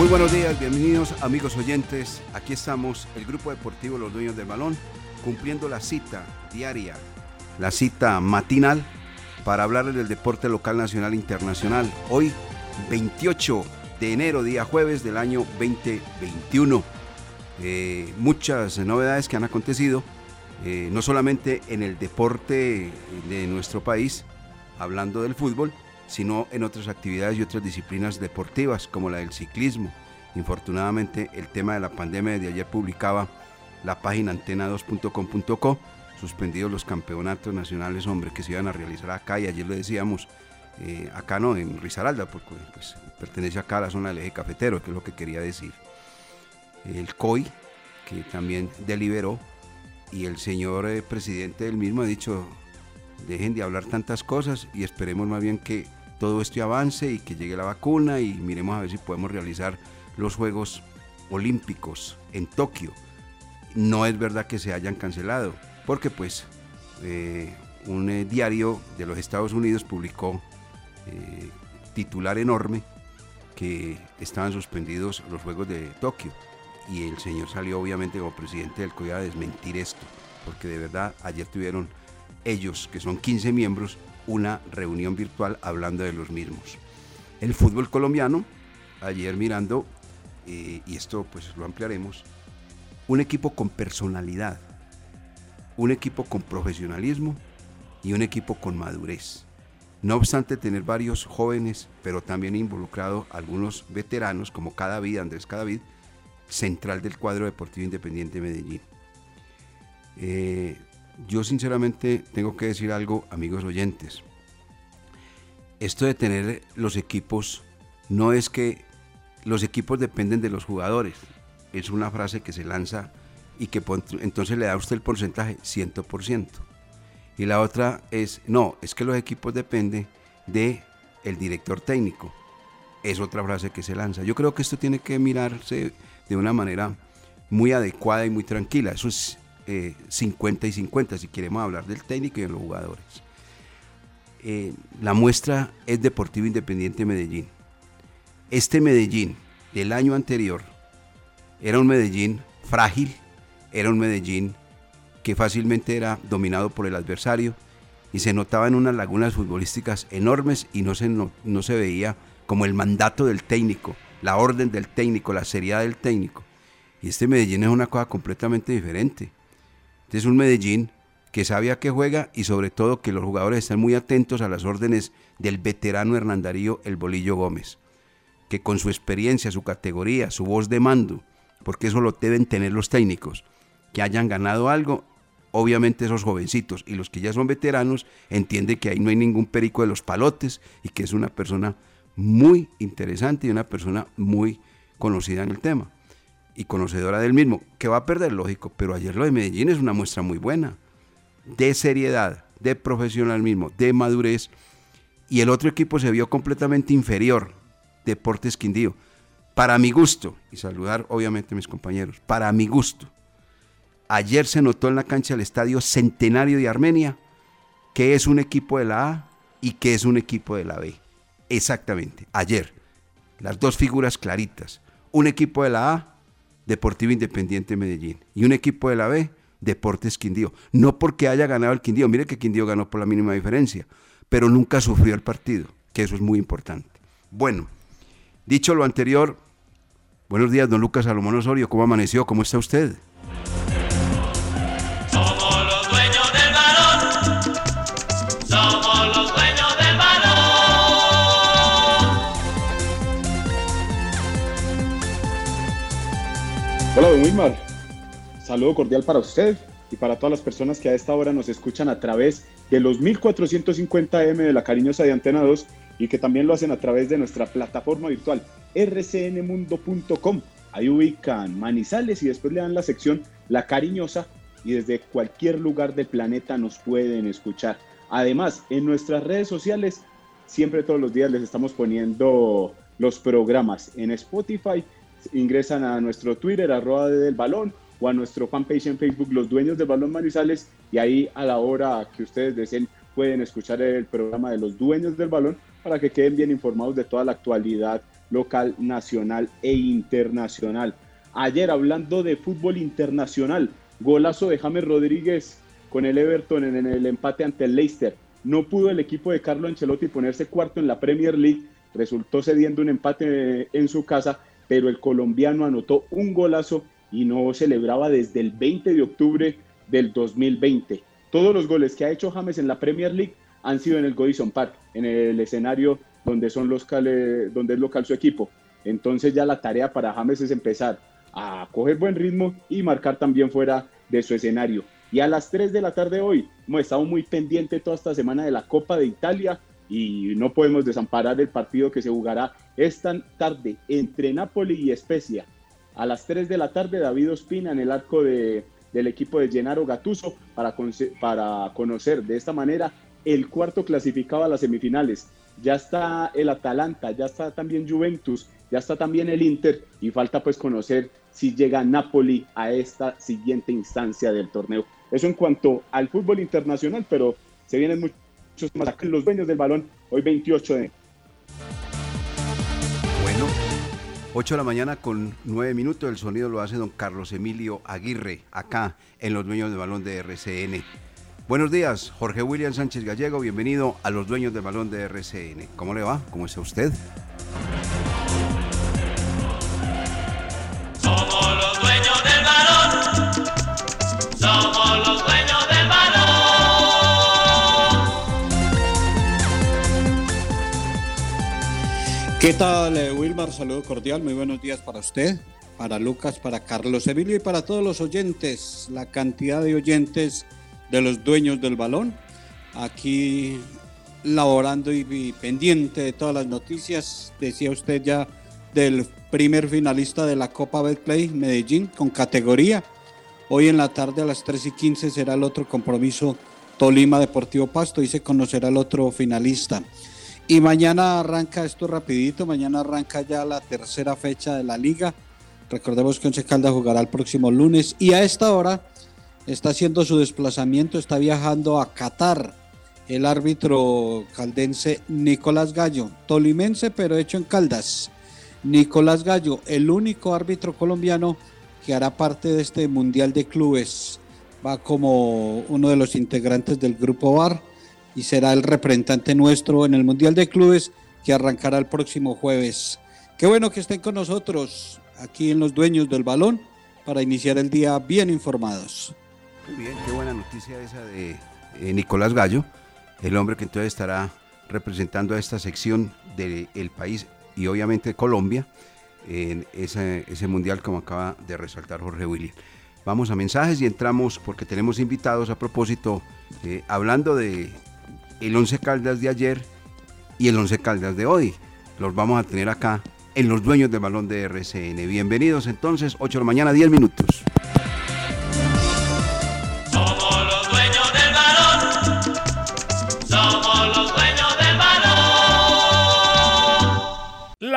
Muy buenos días, bienvenidos amigos oyentes. Aquí estamos, el grupo deportivo Los Dueños del Balón, cumpliendo la cita diaria, la cita matinal para hablarles del deporte local, nacional e internacional. Hoy, 28 de enero, día jueves del año 2021. Eh, muchas novedades que han acontecido, eh, no solamente en el deporte de nuestro país, hablando del fútbol, sino en otras actividades y otras disciplinas deportivas, como la del ciclismo. Infortunadamente, el tema de la pandemia de ayer publicaba la página antena2.com.co, suspendidos los campeonatos nacionales, hombre, que se iban a realizar acá, y ayer lo decíamos, eh, acá no, en Risaralda, porque pues, pertenece acá a la zona del eje cafetero, que es lo que quería decir. El COI, que también deliberó, y el señor eh, presidente del mismo ha dicho, dejen de hablar tantas cosas y esperemos más bien que todo esto avance y que llegue la vacuna y miremos a ver si podemos realizar los Juegos Olímpicos en Tokio. No es verdad que se hayan cancelado, porque pues eh, un eh, diario de los Estados Unidos publicó eh, titular enorme que estaban suspendidos los Juegos de Tokio y el señor salió obviamente como presidente del COI a desmentir esto, porque de verdad ayer tuvieron ellos, que son 15 miembros, una reunión virtual hablando de los mismos. El fútbol colombiano, ayer mirando, eh, y esto pues lo ampliaremos, un equipo con personalidad, un equipo con profesionalismo y un equipo con madurez. No obstante tener varios jóvenes, pero también involucrado algunos veteranos como Cadavid, Andrés Cadavid, central del cuadro deportivo independiente de Medellín. Eh, yo sinceramente tengo que decir algo, amigos oyentes. Esto de tener los equipos no es que los equipos dependen de los jugadores. Es una frase que se lanza y que entonces le da a usted el porcentaje 100%. Y la otra es, no, es que los equipos dependen de el director técnico. Es otra frase que se lanza. Yo creo que esto tiene que mirarse de una manera muy adecuada y muy tranquila. Eso es 50 y 50 si queremos hablar del técnico y de los jugadores. Eh, la muestra es Deportivo Independiente Medellín. Este Medellín del año anterior era un Medellín frágil, era un Medellín que fácilmente era dominado por el adversario y se notaban unas lagunas futbolísticas enormes y no se, no, no se veía como el mandato del técnico, la orden del técnico, la seriedad del técnico. Y este Medellín es una cosa completamente diferente. Este es un Medellín que sabe a qué juega y sobre todo que los jugadores están muy atentos a las órdenes del veterano Hernán Darío El Bolillo Gómez, que con su experiencia, su categoría, su voz de mando, porque eso lo deben tener los técnicos, que hayan ganado algo, obviamente esos jovencitos y los que ya son veteranos entienden que ahí no hay ningún perico de los palotes y que es una persona muy interesante y una persona muy conocida en el tema y conocedora del mismo, que va a perder, lógico, pero ayer lo de Medellín es una muestra muy buena, de seriedad, de profesionalismo, de madurez, y el otro equipo se vio completamente inferior, Deportes Quindío. Para mi gusto, y saludar obviamente a mis compañeros, para mi gusto, ayer se notó en la cancha del Estadio Centenario de Armenia que es un equipo de la A y que es un equipo de la B. Exactamente, ayer. Las dos figuras claritas. Un equipo de la A, Deportivo Independiente Medellín, y un equipo de la B, Deportes Quindío. No porque haya ganado el Quindío, mire que Quindío ganó por la mínima diferencia, pero nunca sufrió el partido, que eso es muy importante. Bueno, dicho lo anterior, buenos días, don Lucas Salomón Osorio, ¿cómo amaneció? ¿Cómo está usted? Wilmar. Saludo cordial para usted y para todas las personas que a esta hora nos escuchan a través de los 1450M de la cariñosa de Antena 2 y que también lo hacen a través de nuestra plataforma virtual rcnmundo.com. Ahí ubican Manizales y después le dan la sección La Cariñosa y desde cualquier lugar del planeta nos pueden escuchar. Además, en nuestras redes sociales, siempre todos los días les estamos poniendo los programas en Spotify. Ingresan a nuestro Twitter, arroba del balón, o a nuestro fanpage en Facebook, Los Dueños del Balón Manizales, y ahí a la hora que ustedes deseen pueden escuchar el programa de Los Dueños del Balón para que queden bien informados de toda la actualidad local, nacional e internacional. Ayer hablando de fútbol internacional, golazo de James Rodríguez con el Everton en el empate ante el Leicester. No pudo el equipo de Carlo Ancelotti ponerse cuarto en la Premier League, resultó cediendo un empate en su casa, pero el colombiano anotó un golazo y no celebraba desde el 20 de octubre del 2020. Todos los goles que ha hecho James en la Premier League han sido en el Godison Park, en el escenario donde, son los donde es local su equipo. Entonces ya la tarea para James es empezar a coger buen ritmo y marcar también fuera de su escenario. Y a las 3 de la tarde hoy, hemos estado muy pendiente toda esta semana de la Copa de Italia y no podemos desamparar el partido que se jugará esta tarde entre Napoli y Spezia. A las 3 de la tarde, David Ospina en el arco de, del equipo de Gennaro Gattuso para, para conocer de esta manera el cuarto clasificado a las semifinales. Ya está el Atalanta, ya está también Juventus, ya está también el Inter y falta pues conocer si llega Napoli a esta siguiente instancia del torneo. Eso en cuanto al fútbol internacional, pero se vienen muchos los dueños del balón hoy 28 de Bueno, 8 de la mañana con 9 minutos. El sonido lo hace don Carlos Emilio Aguirre, acá en Los Dueños del Balón de RCN. Buenos días, Jorge William Sánchez Gallego. Bienvenido a Los Dueños del Balón de RCN. ¿Cómo le va? ¿Cómo está usted? ¿Qué tal, eh, Wilmar? Saludo cordial, muy buenos días para usted, para Lucas, para Carlos Emilio y para todos los oyentes, la cantidad de oyentes de los dueños del balón, aquí laborando y, pendiente de todas las noticias, decía usted ya del primer finalista de la Copa Betplay Medellín con categoría. Hoy en la tarde a las 3 y 15 será el otro compromiso Tolima Deportivo Pasto y se conocerá el otro finalista. Y mañana arranca esto rapidito, mañana arranca ya la tercera fecha de la liga. Recordemos que Once Caldas jugará el próximo lunes y a esta hora está haciendo su desplazamiento, está viajando a Qatar el árbitro caldense Nicolás Gallo, tolimense pero hecho en Caldas. Nicolás Gallo, el único árbitro colombiano que hará parte de este Mundial de Clubes. Va como uno de los integrantes del Grupo VAR y será el representante nuestro en el Mundial de Clubes que arrancará el próximo jueves. Qué bueno que estén con nosotros aquí en Los Dueños del Balón para iniciar el día bien informados. Muy bien, qué buena noticia esa de eh, Nicolás Gallo, el hombre que entonces estará representando a esta sección del país y obviamente Colombia en ese, mundial como acaba de resaltar Jorge William. Vamos a mensajes y entramos porque tenemos invitados a propósito, eh, hablando de el 11 Caldas de ayer y el 11 Caldas de hoy. Los vamos a tener acá en los dueños del balón de RCN. Bienvenidos entonces, 8 de la mañana, 10 minutos.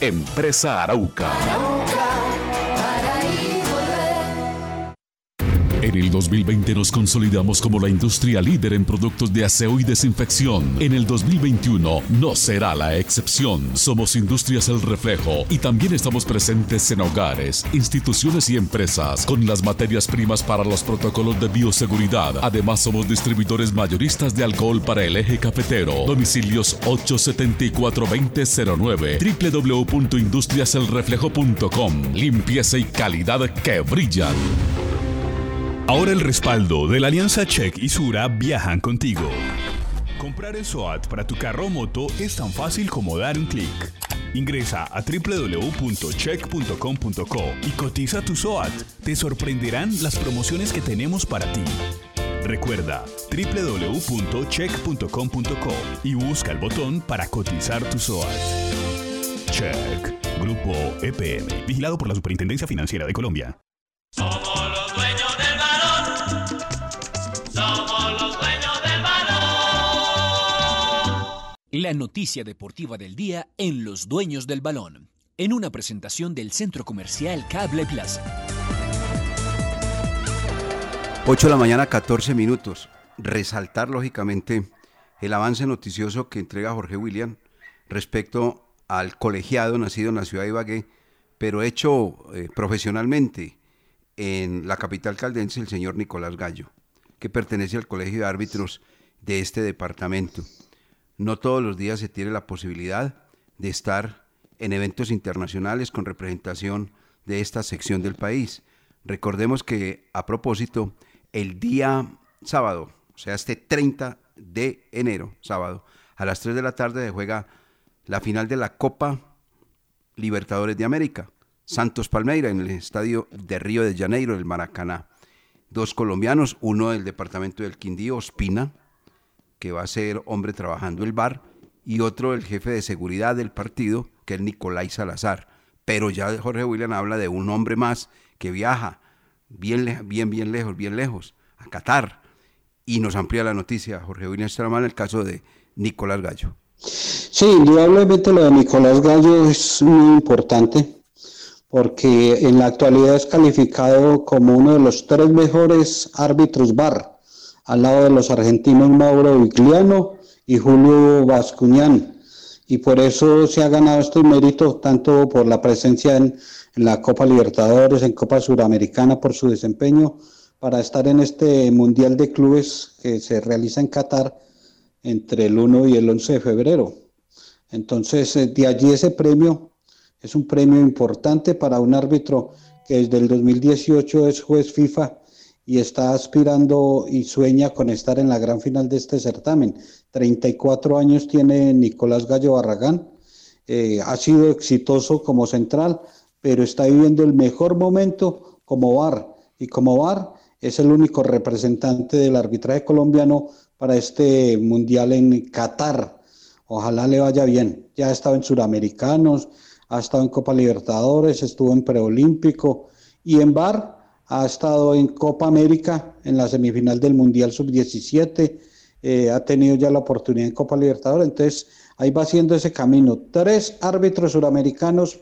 Empresa Arauca. El 2020 nos consolidamos como la industria líder en productos de aseo y desinfección. En el 2021 no será la excepción. Somos Industrias El Reflejo y también estamos presentes en hogares, instituciones y empresas con las materias primas para los protocolos de bioseguridad. Además somos distribuidores mayoristas de alcohol para el eje cafetero. Domicilios 874-2009 www.industriaselreflejo.com Limpieza y calidad que brillan. Ahora el respaldo de la alianza Check y Sura viajan contigo. Comprar el SOAT para tu carro o moto es tan fácil como dar un clic. Ingresa a www.check.com.co y cotiza tu SOAT. Te sorprenderán las promociones que tenemos para ti. Recuerda www.check.com.co y busca el botón para cotizar tu SOAT. Check. Grupo EPM. Vigilado por la Superintendencia Financiera de Colombia. La noticia deportiva del día en Los Dueños del Balón, en una presentación del Centro Comercial Cable Plaza. 8 de la mañana, 14 minutos. Resaltar, lógicamente, el avance noticioso que entrega Jorge William respecto al colegiado nacido en la ciudad de Ibagué, pero hecho eh, profesionalmente en la capital caldense, el señor Nicolás Gallo, que pertenece al colegio de árbitros de este departamento. No todos los días se tiene la posibilidad de estar en eventos internacionales con representación de esta sección del país. Recordemos que, a propósito, el día sábado, o sea, este 30 de enero, sábado, a las 3 de la tarde se juega la final de la Copa Libertadores de América. Santos Palmeira en el estadio de Río de Janeiro, el Maracaná. Dos colombianos, uno del departamento del Quindío, Ospina, que va a ser hombre trabajando el bar, y otro el jefe de seguridad del partido, que es Nicolai Salazar. Pero ya Jorge William habla de un hombre más que viaja bien, bien, bien lejos, bien lejos, a Qatar. Y nos amplía la noticia Jorge William Stramán, el caso de Nicolás Gallo. Sí, indudablemente lo de Nicolás Gallo es muy importante porque en la actualidad es calificado como uno de los tres mejores árbitros VAR, al lado de los argentinos Mauro Vigliano y Julio Bascuñán. Y por eso se ha ganado este mérito, tanto por la presencia en, en la Copa Libertadores, en Copa Suramericana, por su desempeño, para estar en este Mundial de Clubes que se realiza en Qatar entre el 1 y el 11 de febrero. Entonces, eh, de allí ese premio es un premio importante para un árbitro que desde el 2018 es juez FIFA y está aspirando y sueña con estar en la gran final de este certamen. 34 años tiene Nicolás Gallo Barragán, eh, ha sido exitoso como central, pero está viviendo el mejor momento como VAR y como VAR es el único representante del arbitraje colombiano para este mundial en Qatar. Ojalá le vaya bien. Ya ha estado en Suramericanos, ha estado en Copa Libertadores, estuvo en Preolímpico y en VAR ha estado en Copa América en la semifinal del Mundial Sub-17, eh, ha tenido ya la oportunidad en Copa Libertadores, entonces ahí va haciendo ese camino. Tres árbitros suramericanos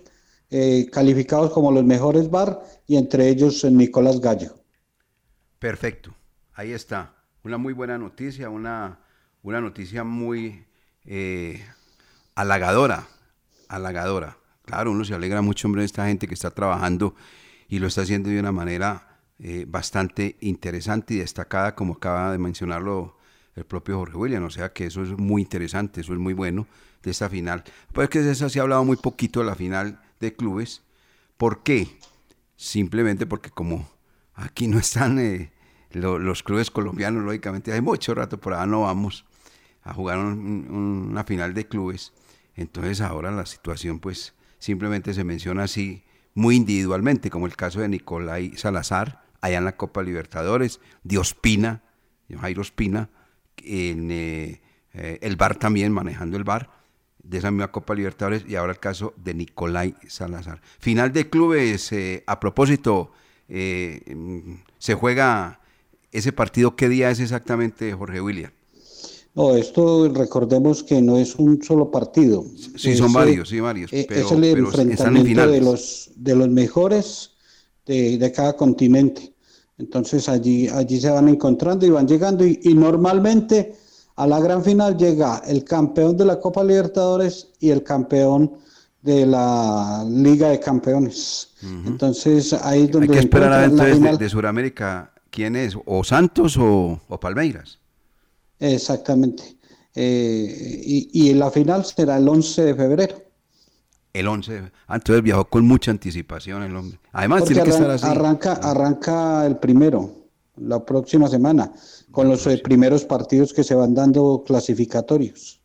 eh, calificados como los mejores VAR y entre ellos eh, Nicolás Gallo. Perfecto, ahí está. Una muy buena noticia, una, una noticia muy halagadora, halagadora. Claro, uno se alegra mucho, hombre, de esta gente que está trabajando y lo está haciendo de una manera eh, bastante interesante y destacada, como acaba de mencionarlo el propio Jorge William. O sea que eso es muy interesante, eso es muy bueno de esta final. Pues que de esa se ha hablado muy poquito de la final de clubes. ¿Por qué? Simplemente porque como aquí no están eh, los clubes colombianos, lógicamente, hay mucho rato por allá no vamos a jugar una final de clubes. Entonces ahora la situación pues simplemente se menciona así muy individualmente, como el caso de Nicolai Salazar, allá en la Copa Libertadores, de Ospina, Jairo Ospina, en eh, eh, el bar también, manejando el bar, de esa misma Copa Libertadores, y ahora el caso de Nicolai Salazar. Final de clubes, eh, a propósito, se juega ese partido, ¿qué día es exactamente, Jorge William? No, esto recordemos que no es un solo partido. Sí, son varios, sí, varios. Eh, es el enfrentamiento de los, de los mejores de, de, cada continente. Entonces allí, allí se van encontrando y van llegando y, normalmente a la gran final llega el campeón de la Copa Libertadores y el campeón de la Liga de Campeones. Entonces ahí es donde... Hay que esperar a ver de, de Sudamérica quién es, o Santos o, o Palmeiras. Exactamente. Eh, y, y, la final será el 11 de febrero. El 11, ah, entonces viajó con mucha anticipación el hombre. Además, tiene que estar así. Arranca, arranca el primero, la próxima semana, con los eh, primeros partidos que se van dando clasificatorios.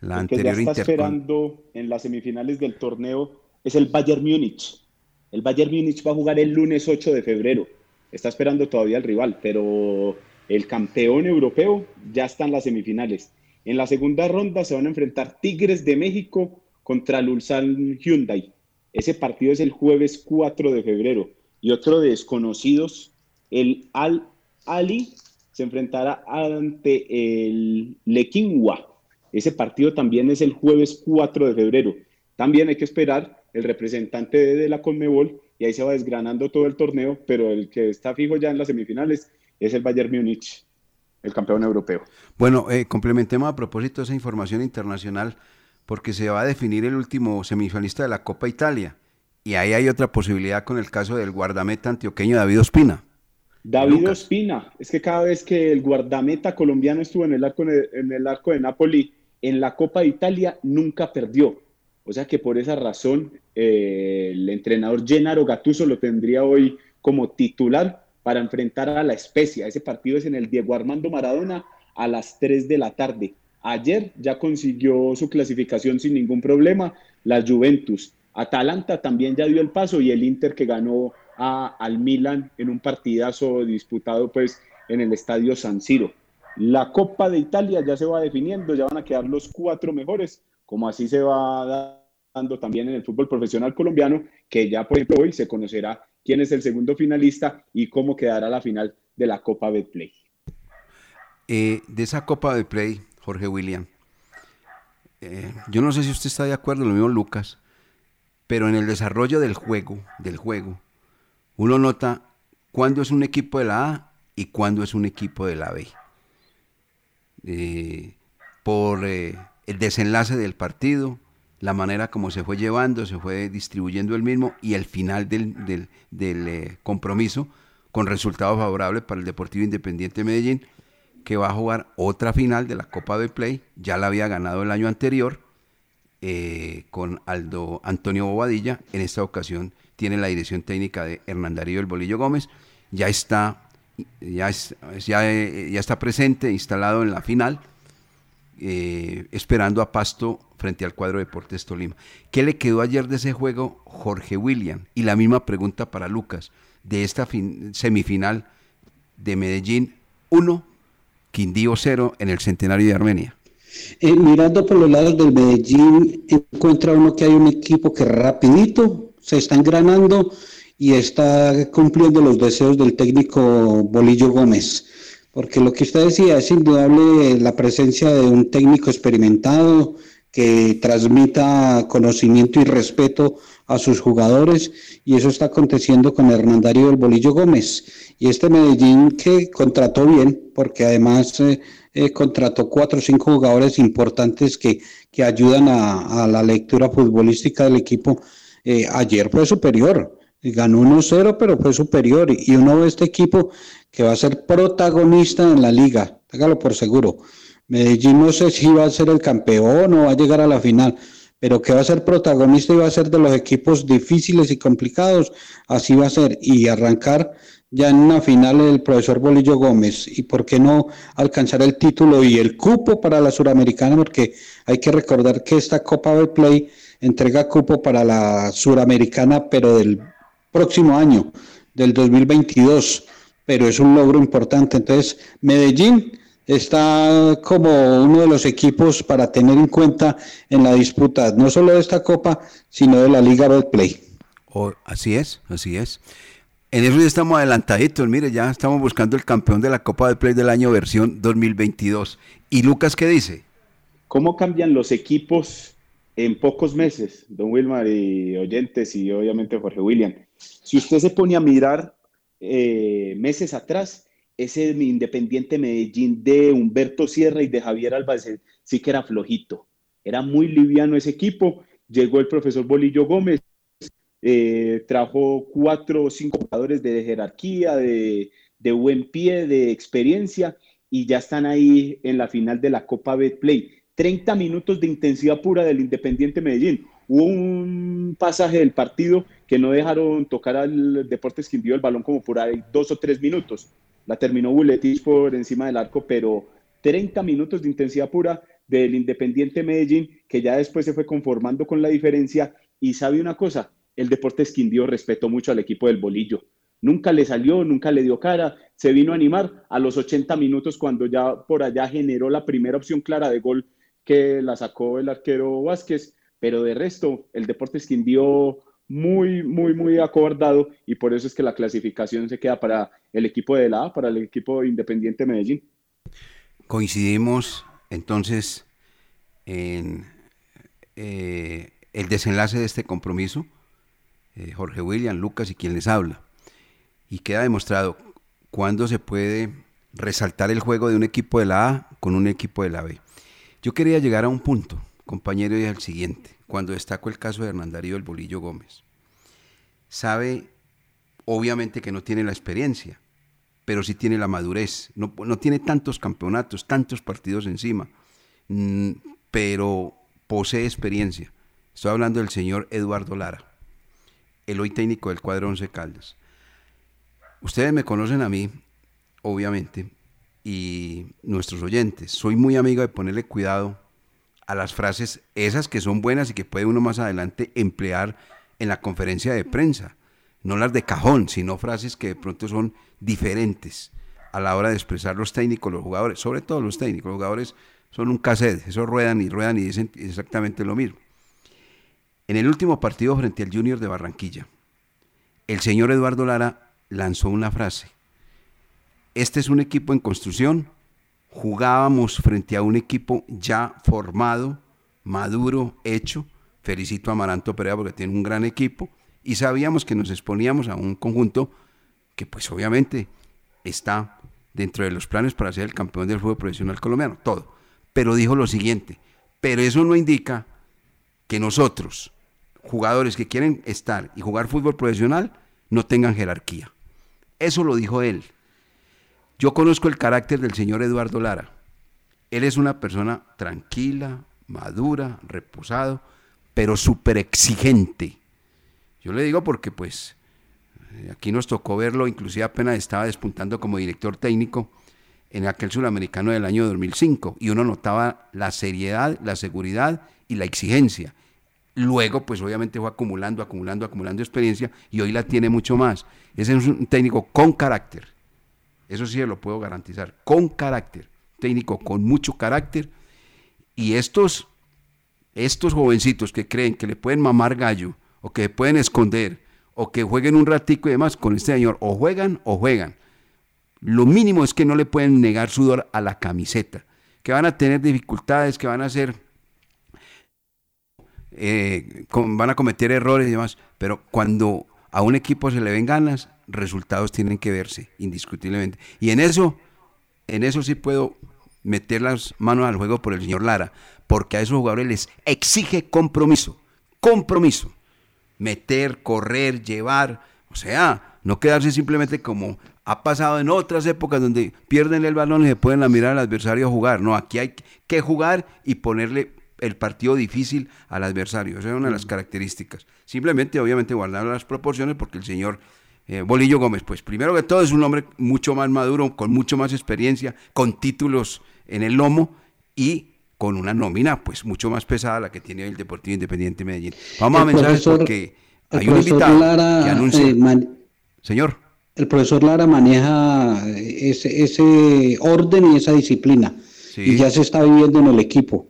La anterior que ya está esperando en las semifinales del torneo es el Bayern Múnich. El Bayern Múnich va a jugar el lunes 8 de febrero. Está esperando todavía el rival, pero el campeón europeo ya está en las semifinales. En la segunda ronda se van a enfrentar Tigres de México contra Ulsan Hyundai. Ese partido es el jueves 4 de febrero. Y otro de desconocidos, el Al Ali, se enfrentará ante el Lequingua. Ese partido también es el jueves 4 de febrero. También hay que esperar el representante de la Conmebol y ahí se va desgranando todo el torneo, pero el que está fijo ya en las semifinales es el Bayern Múnich, el campeón europeo. Bueno, eh, complementemos a propósito esa información internacional, porque se va a definir el último semifinalista de la Copa Italia. Y ahí hay otra posibilidad con el caso del guardameta antioqueño David Ospina. David Ospina, es que cada vez que el guardameta colombiano estuvo en el arco, en el arco de Napoli en la Copa de Italia, nunca perdió. O sea que por esa razón eh, el entrenador Gennaro Gattuso lo tendría hoy como titular para enfrentar a la Especia. Ese partido es en el Diego Armando Maradona a las 3 de la tarde. Ayer ya consiguió su clasificación sin ningún problema la Juventus. Atalanta también ya dio el paso y el Inter que ganó a, al Milan en un partidazo disputado pues en el estadio San Siro. La Copa de Italia ya se va definiendo, ya van a quedar los cuatro mejores, como así se va dando también en el fútbol profesional colombiano, que ya por ejemplo hoy se conocerá quién es el segundo finalista y cómo quedará la final de la Copa Betplay. Eh, de esa Copa Betplay, Jorge William, eh, yo no sé si usted está de acuerdo, lo mismo Lucas, pero en el desarrollo del juego, del juego, uno nota cuándo es un equipo de la A y cuándo es un equipo de la B. Eh, por el desenlace del partido, la manera como se fue llevando, se fue distribuyendo el mismo y el final del, eh, compromiso con resultado favorable para el Deportivo Independiente Medellín, que va a jugar otra final de la Copa de Play, ya la había ganado el año anterior eh, con Aldo Antonio Bobadilla, en esta ocasión tiene la dirección técnica de Hernán Darío El Bolillo Gómez, ya está, ya, ya, eh, ya está presente, instalado en la final, esperando a Pasto frente al cuadro Deportes Tolima. ¿Qué le quedó ayer de ese juego Jorge William? Y la misma pregunta para Lucas, de esta semifinal de Medellín 1, Quindío 0 en el Centenario de Armenia. Eh, mirando por los lados del Medellín, encuentra uno que hay un equipo que rapidito se está engranando y está cumpliendo los deseos del técnico Bolillo Gómez. Porque lo que usted decía es indudable la presencia de un técnico experimentado, que transmita conocimiento y respeto a sus jugadores y eso está aconteciendo con Hernandario del Bolillo Gómez y este Medellín que contrató bien porque además eh, eh, contrató cuatro o cinco jugadores importantes que, que ayudan a, la lectura futbolística del equipo eh, ayer fue superior. Ganó 1-0, pero fue superior. Y uno ve este equipo que va a ser protagonista en la liga. Hágalo por seguro. Medellín no sé si va a ser el campeón o va a llegar a la final, pero que va a ser protagonista y va a ser de los equipos difíciles y complicados, así va a ser. Y arrancar ya en una final el profesor Bolillo Gómez. ¿Y por qué no alcanzar el título y el cupo para la Suramericana? Porque hay que recordar que esta Copa de Play entrega cupo para la Suramericana, pero del próximo año, del 2022. Pero es un logro importante. Entonces, Medellín está como uno de los equipos para tener en cuenta en la disputa, no solo de esta Copa, sino de la Liga Betplay. Oh, así es, así es. En eso ya estamos adelantaditos, mire, ya estamos buscando el campeón de la Copa de Play del año versión 2022. ¿Y Lucas qué dice? ¿Cómo cambian los equipos en pocos meses, don Wilmar y oyentes y obviamente Jorge William? Si usted se pone a mirar eh, meses atrás, ese Independiente Medellín de Humberto Sierra y de Javier Álvarez sí que era flojito. Era muy liviano ese equipo. Llegó el profesor Bolillo Gómez, eh, trajo cuatro o cinco jugadores de jerarquía, de, buen pie, de experiencia, y ya están ahí en la final de la Copa Betplay. 30 minutos de intensidad pura del Independiente Medellín. Hubo un pasaje del partido que no dejaron tocar al Deportes Quindío el balón como por ahí dos o tres minutos la terminó Buletich por encima del arco, pero 30 minutos de intensidad pura del Independiente Medellín, que ya después se fue conformando con la diferencia. Y sabe una cosa, el Deportes Quindío respetó mucho al equipo del Bolillo. Nunca le salió, nunca le dio cara, se vino a animar a los 80 minutos cuando ya por allá generó la primera opción clara de gol que la sacó el arquero Vázquez, pero de resto el Deportes Quindío muy, muy, muy acobardado y por eso es que la clasificación se queda para el equipo de la A, para el equipo Independiente Medellín. Coincidimos entonces en eh, el desenlace de este compromiso, eh, Jorge William, Lucas y quien les habla. Y queda demostrado cuándo se puede resaltar el juego de un equipo de la A con un equipo de la B. Yo quería llegar a un punto, compañero, y al siguiente cuando destaco el caso de Hernán Darío el Bolillo Gómez. Sabe, obviamente, que no tiene la experiencia, pero sí tiene la madurez. No, tiene tantos campeonatos, tantos partidos encima, mm, pero posee experiencia. Estoy hablando del señor Eduardo Lara, el hoy técnico del cuadro Once Caldas. Ustedes me conocen a mí, obviamente, y nuestros oyentes. Soy muy amigo de ponerle cuidado a las frases esas que son buenas y que puede uno más adelante emplear en la conferencia de prensa. No las de cajón, sino frases que de pronto son diferentes a la hora de expresar los técnicos, los jugadores, sobre todo los técnicos. Los jugadores son un cassette, esos ruedan y ruedan y dicen exactamente lo mismo. En el último partido frente al Junior de Barranquilla, el señor Eduardo Lara lanzó una frase. Este es un equipo en construcción jugábamos frente a un equipo ya formado, maduro, hecho. Felicito a Amaranto Perea porque tiene un gran equipo y sabíamos que nos exponíamos a un conjunto que pues obviamente está dentro de los planes para ser el campeón del fútbol profesional colombiano, todo. Pero dijo lo siguiente, pero eso no indica que nosotros, jugadores que quieren estar y jugar fútbol profesional, no tengan jerarquía. Eso lo dijo él. Yo conozco el carácter del señor Eduardo Lara. Él es una persona tranquila, madura, reposado, pero súper exigente. Yo le digo porque pues eh, aquí nos tocó verlo, inclusive apenas estaba despuntando como director técnico en aquel suramericano del año 2005 y uno notaba la seriedad, la seguridad y la exigencia. Luego, pues obviamente fue acumulando, acumulando, acumulando experiencia y hoy la tiene mucho más. Ese es un técnico con carácter, eso sí lo puedo garantizar, con carácter, técnico con mucho carácter. Y estos, estos jovencitos que creen que le pueden mamar gallo, o que pueden esconder, o que jueguen un ratico y demás con este señor, o juegan o juegan. Lo mínimo es que no le pueden negar sudor a la camiseta, que van a tener dificultades, que van a ser, eh, van a cometer errores y demás, pero cuando a un equipo se le ven ganas, resultados tienen que verse, indiscutiblemente. Y en eso, en eso sí puedo meter las manos al juego por el señor Lara, porque a esos jugadores les exige compromiso, compromiso. meter, correr, llevar, o sea, no quedarse simplemente como ha pasado en otras épocas donde pierden el balón y se pueden mirar al adversario a jugar. No, aquí hay que jugar y ponerle el partido difícil al adversario. Esa es una de las características. Simplemente, obviamente, guardar las proporciones porque el señor eh, Bolillo Gómez, pues primero que todo es un hombre mucho más maduro, con mucho más experiencia, con títulos en el lomo y con una nómina pues mucho más pesada la que tiene el Deportivo Independiente Medellín. Vamos a mensajes porque hay un invitado que anuncia... Eh, señor. El profesor Lara maneja ese, ese orden y esa disciplina. Y ya se está viviendo en el equipo.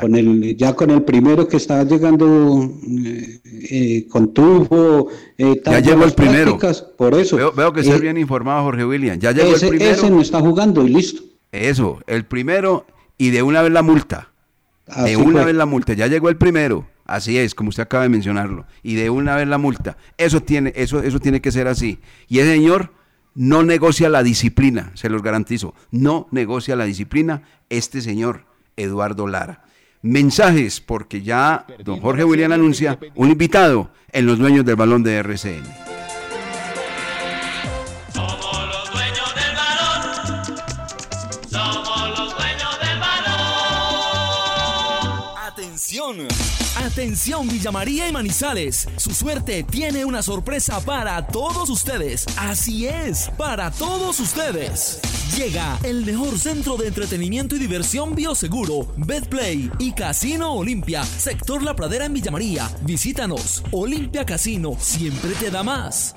Con el, ya con el primero que está llegando eh, eh, con triunfo. Eh, ya llegó el primero. Por eso. Veo, que está bien informado Jorge William. Ya llegó el primero. Ese no está jugando y listo. Eso, el primero y de una vez la multa. de una vez la multa. Ya llegó el primero. Así es, como usted acaba de mencionarlo. Y de una vez la multa. Eso tiene, eso, eso tiene que ser así. Y ese señor no negocia la disciplina, se los garantizo. No negocia la disciplina este señor Eduardo Lara. Mensajes, porque ya don Jorge William anuncia un invitado en los dueños del balón de RCN. Atención Villa María y Manizales. Su suerte tiene una sorpresa para todos ustedes. Así es, para todos ustedes. Llega el mejor centro de entretenimiento y diversión bioseguro, Betplay y Casino Olimpia, sector La Pradera en Villa María. Visítanos. Olimpia Casino siempre te da más.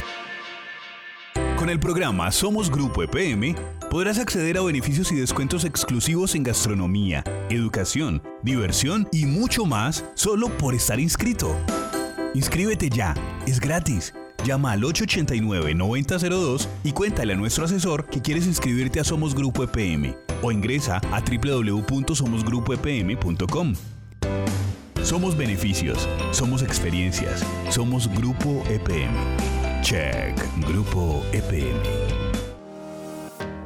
El programa Somos Grupo EPM podrás acceder a beneficios y descuentos exclusivos en gastronomía, educación, diversión y mucho más solo por estar inscrito. Inscríbete ya, es gratis. Llama al 889-9002 y cuéntale a nuestro asesor que quieres inscribirte a Somos Grupo EPM o ingresa a www.somosgrupoepm.com. Somos beneficios, somos experiencias, somos Grupo EPM. Check, Grupo EPM.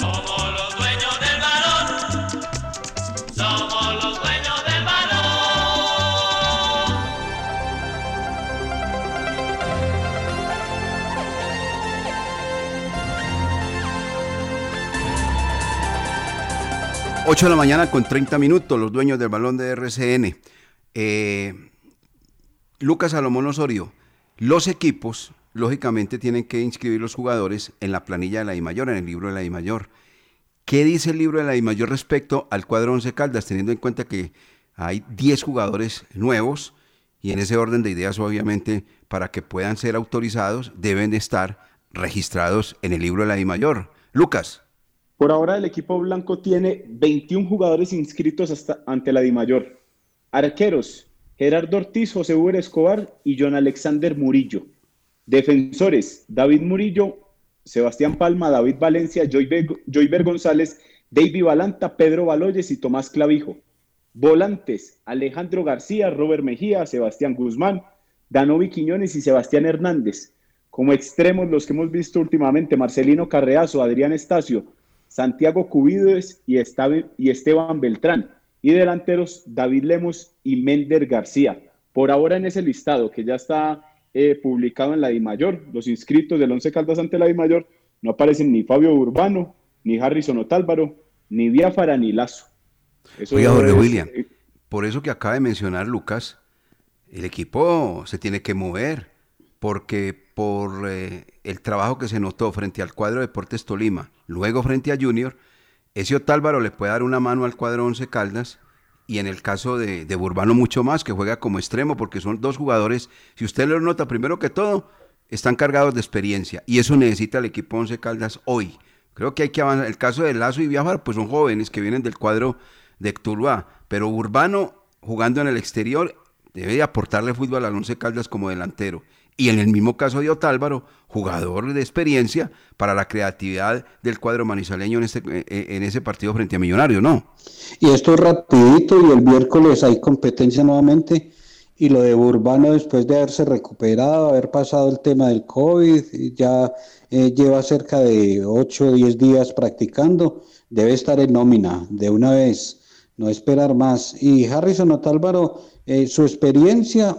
Somos los dueños del balón. Somos los dueños del balón. Ocho de la mañana con 30 minutos, los dueños del balón de RCN. Eh, Lucas Salomón Osorio, los equipos lógicamente tienen que inscribir los jugadores en la planilla de la I mayor, en el libro de la I mayor. ¿Qué dice el libro de la I mayor respecto al cuadro 11 Caldas, teniendo en cuenta que hay 10 jugadores nuevos y en ese orden de ideas, obviamente, para que puedan ser autorizados, deben de estar registrados en el libro de la I mayor? Lucas. Por ahora el equipo blanco tiene 21 jugadores inscritos hasta ante la DIMAYOR. Arqueros, Gerardo Ortiz, José Uber Escobar y John Alexander Murillo. Defensores, David Murillo, Sebastián Palma, David Valencia, Joyver González, David Balanta, Pedro Baloyes y Tomás Clavijo. Volantes, Alejandro García, Robert Mejía, Sebastián Guzmán, Danovi Quiñones y Sebastián Hernández. Como extremos, los que hemos visto últimamente, Marcelino Carreazo, Adrián Estacio, Santiago Cubides y Esteban Beltrán. Y delanteros, David Lemos y Mender García. Por ahora en ese listado que ya está eh, publicado en la DIMAYOR. Los inscritos del Once Caldas ante la DIMAYOR no aparecen ni Fabio Urbano, ni Harrison Otálvaro, ni Biafara, ni Lazo. Eso Oiga, William, por eso que acaba de mencionar Lucas, el equipo se tiene que mover, porque por eh, el trabajo que se notó frente al cuadro Deportes Tolima, luego frente a Junior, ese Otálvaro le puede dar una mano al cuadro Once Caldas y en el caso de, de Burbano mucho más, que juega como extremo, porque son dos jugadores, si usted lo nota, primero que todo, están cargados de experiencia y eso necesita el equipo Once Caldas hoy. Creo que hay que avanzar. El caso de Lazo y Viajar, pues son jóvenes que vienen del cuadro de Tuluá, pero Urbano jugando en el exterior debe aportarle fútbol al Once Caldas como delantero. Y en el mismo caso de Otálvaro, jugador de experiencia para la creatividad del cuadro manizaleño en, este, eh, eh, en ese partido frente a Millonarios, ¿no? Y esto es rapidito y el miércoles hay competencia nuevamente y lo de Urbano después de haberse recuperado, haber pasado el tema del COVID, ya eh, lleva cerca de 8 o 10 días practicando, debe estar en nómina de una vez, no esperar más. Y Harrison Otálvaro, su experiencia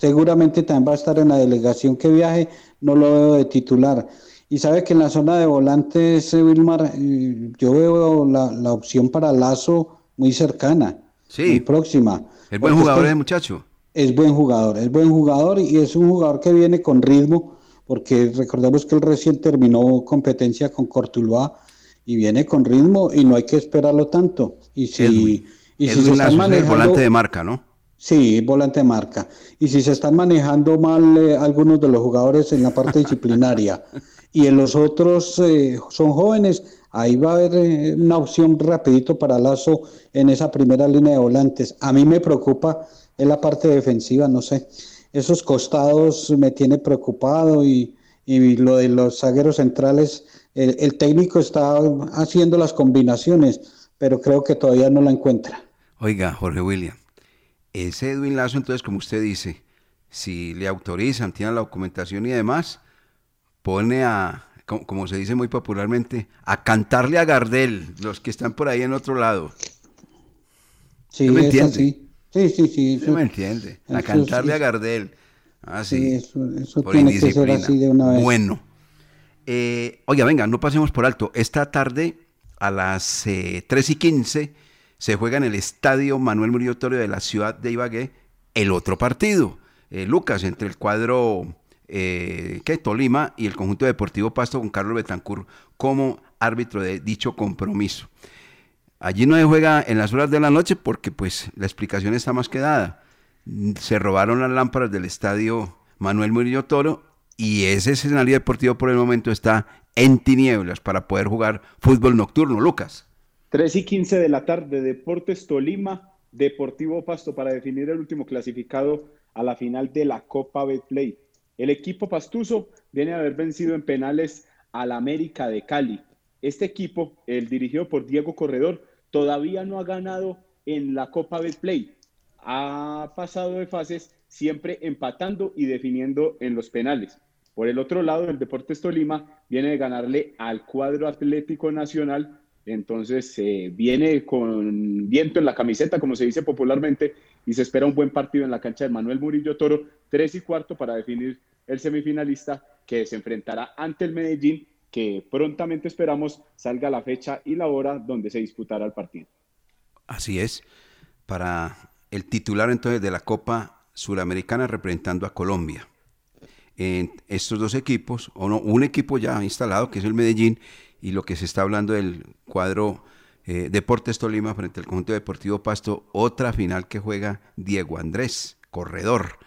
seguramente también va a estar en la delegación que viaje, no lo veo de titular. Y sabe que en la zona de volantes, eh, Wilmar, yo veo la, la, opción para Lazo muy cercana, sí. muy próxima. El buen jugador es muchacho es buen jugador, es buen jugador y es un jugador que viene con ritmo, porque recordemos que él recién terminó competencia con Cortuluá y viene con ritmo y no hay que esperarlo tanto. Y si, y si se están manejando, volante de marca, ¿no? Sí, volante de marca. Y si se están manejando mal eh, algunos de los jugadores en la parte disciplinaria y en los otros eh, son jóvenes, ahí va a haber eh, una opción rapidito para Lazo en esa primera línea de volantes. A mí me preocupa es la parte defensiva, no sé. Esos costados me tiene preocupado y, lo de los zagueros centrales, el, técnico está haciendo las combinaciones, pero creo que todavía no la encuentra. Oiga, Jorge William, ese Edwin Lazo, entonces, como usted dice, si le autorizan, tiene la documentación y demás, pone a, como, se dice muy popularmente, a cantarle a Gardel, los que están por ahí en otro lado. Sí, me entiende? Sí, sí, sí. me entiende. A cantarle a Gardel. Ah, sí. eso, tiene que ser así de una vez. Bueno. Eh, oiga, venga, no pasemos por alto. Esta tarde, a las eh, 3 y 15, se juega en el estadio Manuel Murillo Toro de la ciudad de Ibagué el otro partido. Eh, Lucas, entre el cuadro eh, ¿qué? Tolima y el conjunto deportivo Pasto con Carlos Betancur como árbitro de dicho compromiso. Allí no se juega en las horas de la noche porque pues la explicación está más que dada. Se robaron las lámparas del estadio Manuel Murillo Toro y ese escenario deportivo por el momento está en tinieblas para poder jugar fútbol nocturno, Lucas. 3 y 15 de la tarde, Deportes Tolima, Deportivo Pasto para definir el último clasificado a la final de la Copa Betplay. El equipo pastuso viene a haber vencido en penales al América de Cali. Este equipo, el dirigido por Diego Corredor, todavía no ha ganado en la Copa Betplay. Ha pasado de fases siempre empatando y definiendo en los penales. Por el otro lado, el Deportes Tolima viene de ganarle al cuadro Atlético Nacional, entonces eh, viene con viento en la camiseta, como se dice popularmente, y se espera un buen partido en la cancha de Manuel Murillo Toro, tres y cuarto para definir el semifinalista que se enfrentará ante el Medellín que prontamente esperamos salga la fecha y la hora donde se disputará el partido. Así es, para el titular entonces de la Copa Suramericana representando a Colombia. En estos dos equipos, o no, un equipo ya instalado que es el Medellín y lo que se está hablando del cuadro eh, Deportes Tolima frente al conjunto deportivo Pasto, otra final que juega Diego Andrés, corredor.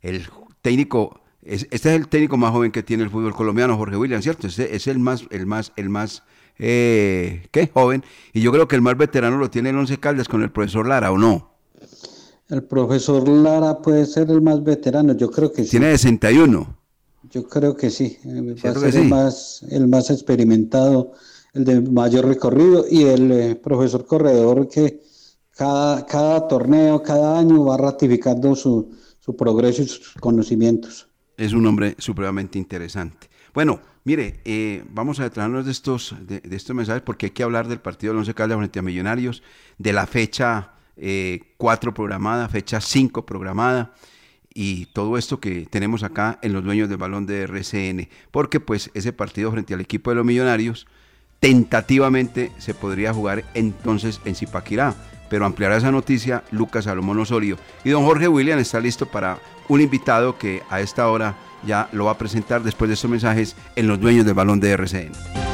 El técnico este es el técnico más joven que tiene el fútbol colombiano, Jorge William, ¿cierto? Este es el más, el más, el más, eh, ¿qué? Joven. Y yo creo que el más veterano lo tiene el Once Caldas con el profesor Lara, ¿o no? El profesor Lara puede ser el más veterano, yo creo que sí. Tiene 61. Yo creo que sí. Eh, va a ser el, más, el más experimentado, el de mayor recorrido y el eh, profesor corredor que cada, cada torneo, cada año va ratificando su, su progreso y sus conocimientos es un hombre supremamente interesante. Bueno, mire, eh, vamos a detenernos de estos, de, estos mensajes porque hay que hablar del partido del Once Caldas frente a Millonarios, de la fecha 4 eh, programada, fecha 5 programada y todo esto que tenemos acá en los dueños del balón de RCN, porque pues ese partido frente al equipo de los Millonarios tentativamente se podría jugar entonces en Zipaquirá, pero ampliará esa noticia Lucas Salomón Osorio y don Jorge William está listo para un invitado que a esta hora ya lo va a presentar después de estos mensajes en los dueños del balón de RCN.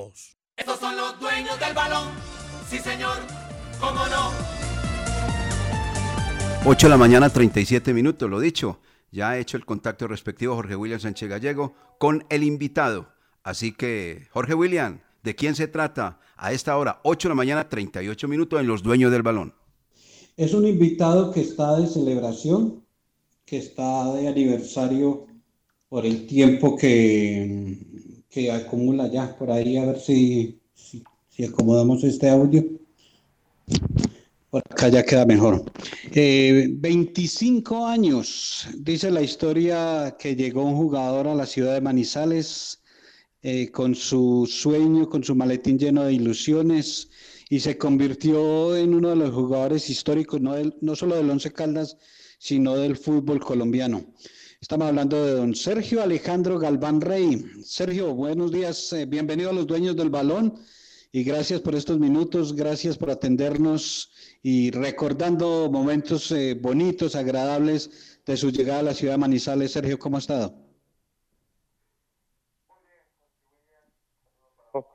Estos son los dueños del balón. Sí, señor. ¿Cómo no? 8 de la mañana, 37 minutos, lo dicho. Ya ha hecho el contacto respectivo Jorge William Sánchez Gallego con el invitado. Así que, Jorge William, ¿de quién se trata? A esta hora, 8 de la mañana, 38 minutos en Los Dueños del Balón. Es un invitado que está de celebración, que está de aniversario por el tiempo que que acumula ya por ahí, a ver si, si, acomodamos este audio. Por acá ya queda mejor. 25 eh, años, dice la historia que llegó un jugador a la ciudad de Manizales eh, con su sueño, con su maletín lleno de ilusiones y se convirtió en uno de los jugadores históricos, no, no solo del Once Caldas, sino del fútbol colombiano. Estamos hablando de don Sergio Alejandro Galván Rey. Sergio, buenos días, eh, bienvenido a los dueños del balón y gracias por estos minutos, gracias por atendernos y recordando momentos eh, bonitos, agradables de su llegada a la ciudad de Manizales. Sergio, ¿cómo ha estado?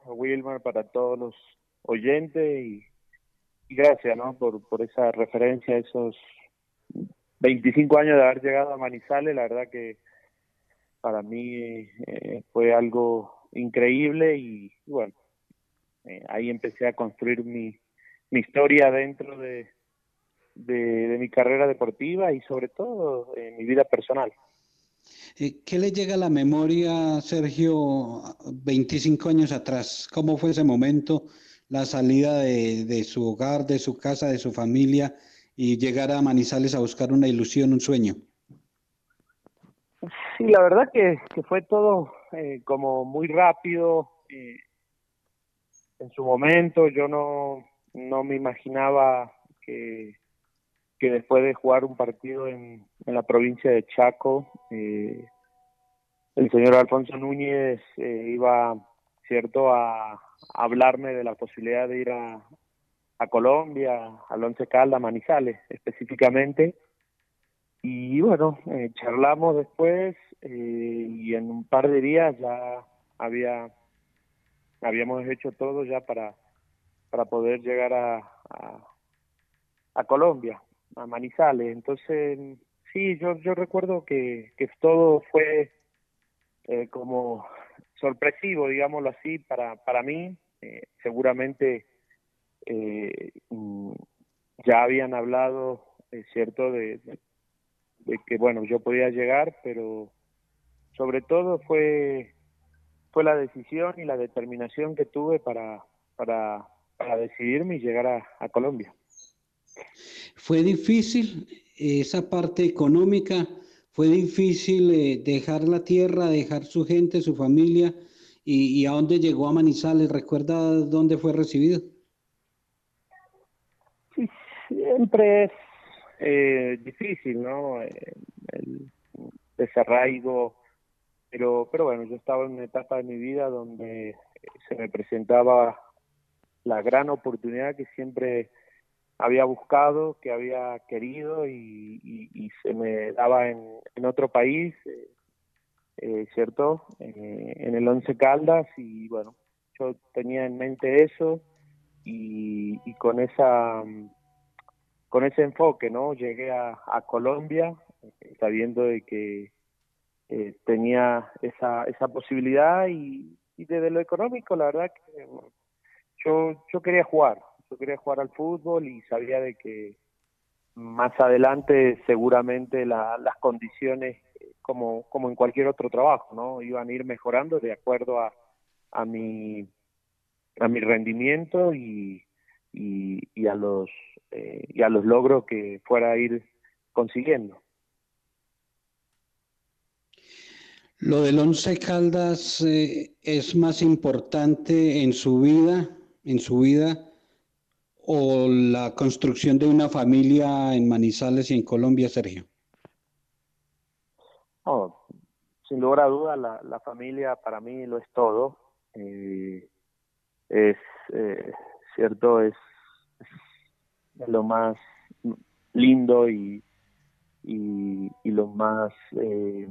Wilmar, para todos los oyentes y, gracias ¿no? por, por esa referencia, esos 25 años de haber llegado a Manizales, la verdad que para mí eh, fue algo increíble y, bueno, eh, ahí empecé a construir mi, mi historia dentro de, de, mi carrera deportiva y sobre todo en mi vida personal. Eh, ¿Qué le llega a la memoria, Sergio, 25 años atrás? ¿Cómo fue ese momento, la salida de, de su hogar, de su casa, de su familia? Y llegar a Manizales a buscar una ilusión, un sueño? Sí, la verdad que, fue todo eh, como muy rápido. Eh, en su momento yo no, no me imaginaba que, que después de jugar un partido en, en la provincia de Chaco, eh, el señor Alfonso Núñez iba, cierto, a hablarme de la posibilidad de ir a, a Colombia, al Once Caldas, Manizales específicamente. Y bueno, eh, charlamos después eh, y en un par de días ya había habíamos hecho todo ya para para poder llegar a, a, Colombia, a Manizales. Entonces, sí, yo yo recuerdo que, que todo fue eh, como sorpresivo, digámoslo así, para para mí. seguramente eh, mm, ya habían hablado, es cierto, de, que, bueno, yo podía llegar, pero sobre todo fue, fue la decisión y la determinación que tuve para, para, para decidirme y llegar a, Colombia. Fue difícil esa parte económica, fue difícil eh, dejar la tierra, dejar su gente, su familia, y, y a dónde llegó a Manizales. ¿Recuerda dónde fue recibido? Siempre es eh, difícil, ¿no? Eh, el desarraigo, pero, pero bueno, yo estaba en una etapa de mi vida donde se me presentaba la gran oportunidad que siempre había buscado, que había querido y, y, se me daba en, otro país, eh, eh ¿cierto? en el Once Caldas y bueno, yo tenía en mente eso y, con esa con ese enfoque, ¿no? Llegué a, Colombia sabiendo de que eh, tenía esa, esa posibilidad y, desde lo económico, la verdad que yo, yo quería jugar, yo quería jugar al fútbol y sabía de que más adelante seguramente las condiciones como, como en cualquier otro trabajo, ¿no? Iban a ir mejorando de acuerdo a, a mi a mi rendimiento y, y, a los eh, y a los logros que fuera a ir consiguiendo. Lo del Once Caldas eh, es más importante en su vida, en su vida, o la construcción de una familia en Manizales y en Colombia, Sergio. sin lugar a duda, la, la familia para mí lo es todo. Eh, es eh, cierto, es, lo más lindo y, y, lo más eh,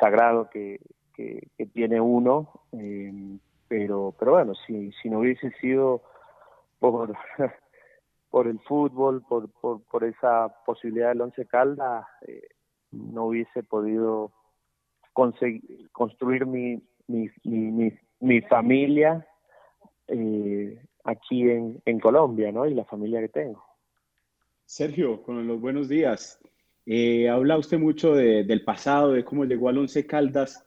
sagrado que, que, tiene uno. Eh, pero, pero bueno, si, si no hubiese sido por, por el fútbol, por, por, esa posibilidad del Once Caldas, eh, no hubiese podido conseguir, construir mi, mi, mi, mi, familia eh, aquí en, en Colombia, ¿no? Y la familia que tengo. Sergio, con los buenos días. Eh, habla usted mucho del pasado, de cómo llegó al Once Caldas,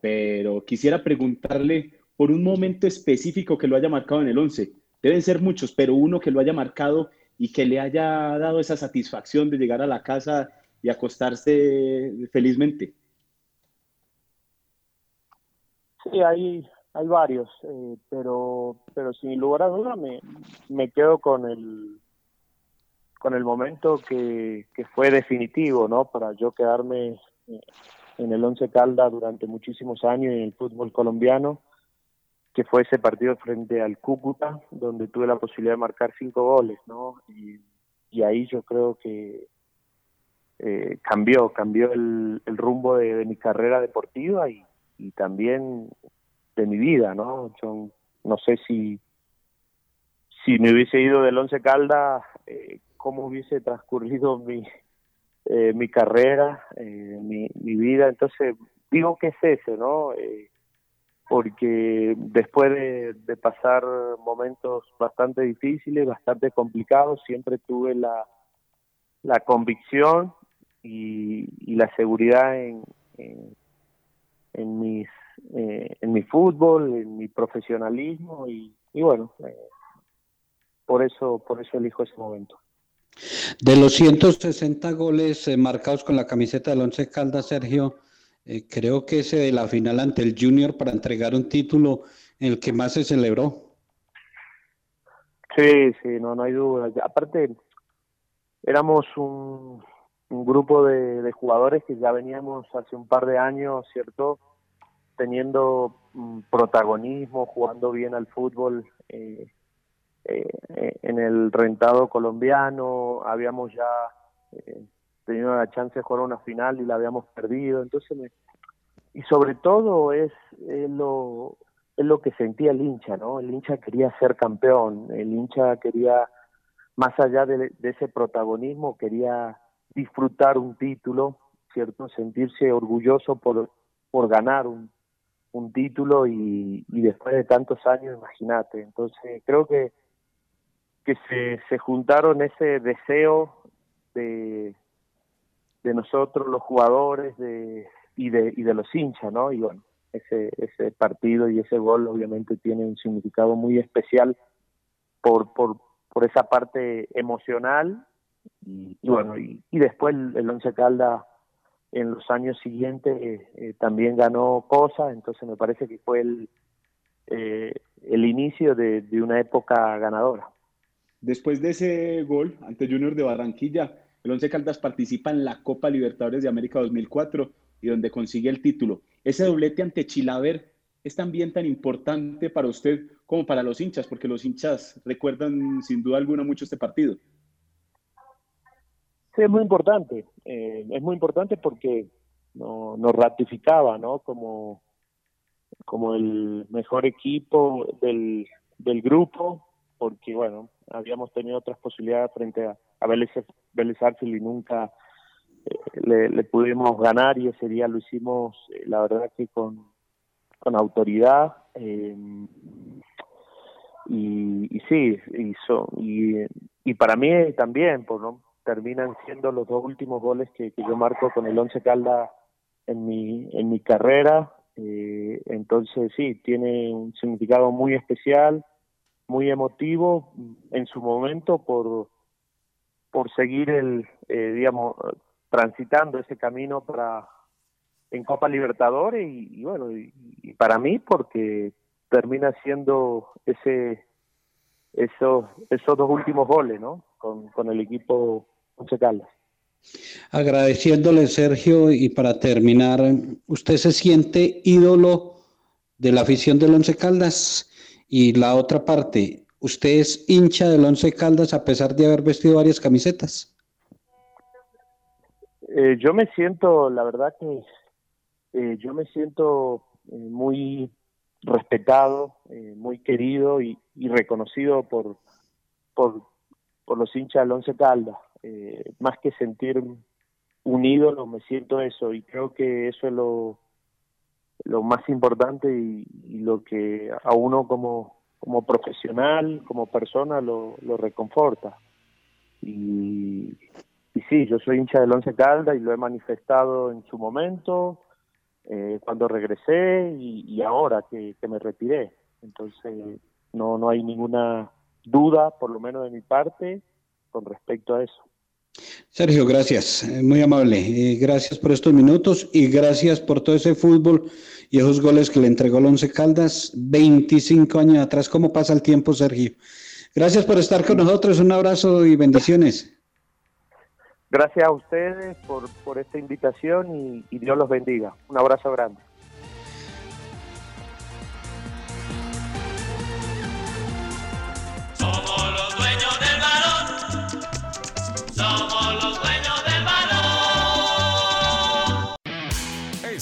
pero quisiera preguntarle por un momento específico que lo haya marcado en el Once. Deben ser muchos, pero uno que lo haya marcado y que le haya dado esa satisfacción de llegar a la casa y acostarse felizmente. Sí, hay, hay varios, eh, pero, pero sin lugar a duda me, me quedo con el, con el momento que, que fue definitivo, ¿no? Para yo quedarme eh, en el Once Calda durante muchísimos años en el fútbol colombiano, que fue ese partido frente al Cúcuta, donde tuve la posibilidad de marcar cinco goles, ¿no? Y, ahí yo creo que eh, cambió, cambió el, rumbo de, mi carrera deportiva y también de mi vida, ¿no? Yo no sé si si me hubiese ido del Once Caldas, eh, cómo hubiese transcurrido mi, eh, mi carrera, eh, mi, mi, vida. Entonces, digo que es ese, ¿no? Eh, porque después de, de, pasar momentos bastante difíciles, bastante complicados, siempre tuve la, la convicción y, y la seguridad en, en, mis, en mi fútbol, en mi profesionalismo y, y bueno, por eso, por eso elijo ese momento. De los 160 goles eh, marcados con la camiseta del Once Caldas, Sergio, eh, creo que ese de la final ante el Junior para entregar un título en el que más se celebró. Sí, sí, no, no hay duda. Aparte, éramos un, grupo de, jugadores que ya veníamos hace un par de años, ¿cierto? Teniendo mm, protagonismo, jugando bien al fútbol. Eh, eh, en el rentado colombiano, habíamos ya eh, tenido la chance de jugar una final y la habíamos perdido, entonces y sobre todo es, lo es lo que sentía el hincha, ¿no? El hincha quería ser campeón, el hincha quería más allá de, ese protagonismo quería disfrutar un título, ¿cierto? Sentirse orgulloso por por ganar un, un título y, y después de tantos años, imagínate. Entonces, creo que que se, se juntaron ese deseo de, de nosotros los jugadores de, y, de, y de los hinchas, ¿no? Y bueno, ese, ese partido y ese gol obviamente tiene un significado muy especial por, por, por esa parte emocional y, bueno, y, y, después el, Once Calda en los años siguientes eh, también ganó cosas, entonces me parece que fue el, eh, el inicio de, de una época ganadora. Después de ese gol ante Junior de Barranquilla, el Once Caldas participa en la Copa Libertadores de América 2004 y donde consigue el título. Ese doblete ante Chilaver es también tan importante para usted como para los hinchas, porque los hinchas recuerdan sin duda alguna mucho este partido. Sí, es muy importante. Eh, es muy importante porque no, nos ratificaba, ¿no? Como, como el mejor equipo del, del grupo porque bueno, habíamos tenido otras posibilidades frente a, a Vélez, y nunca eh, le, pudimos ganar y ese día lo hicimos, eh, la verdad que con, con autoridad. Y, y, sí, y, y, para mí también, por, ¿no? Terminan siendo los dos últimos goles que, yo marco con el Once Calda en mi, en mi carrera. entonces sí, tiene un significado muy especial, muy emotivo en su momento por, por seguir el, digamos, transitando ese camino para en Copa Libertadores y, bueno y, para mí porque termina siendo ese esos esos dos últimos goles no con, con el equipo Once Caldas agradeciéndole Sergio y para terminar usted se siente ídolo de la afición del Once Caldas y la otra parte usted es hincha del Once Caldas a pesar de haber vestido varias camisetas eh, yo me siento, la verdad que eh, yo me siento eh, muy respetado, muy querido y, reconocido por, por, por, los hinchas del Once Caldas. Más que sentir un ídolo, me siento eso y creo que eso es lo, lo más importante y, lo que a uno como, como profesional, como persona, lo, lo reconforta. Y, y sí, yo soy hincha del Once Caldas y lo he manifestado en su momento, eh, cuando regresé y, ahora que, me retiré. Entonces, no, no hay ninguna duda, por lo menos de mi parte, con respecto a eso. Sergio, gracias, eh, muy amable. Eh, gracias por estos minutos y gracias por todo ese fútbol y esos goles que le entregó el Once Caldas 25 años atrás. ¿Cómo pasa el tiempo, Sergio? Gracias por estar con nosotros. Un abrazo y bendiciones. Gracias a ustedes por, por esta invitación y, y Dios los bendiga. Un abrazo grande.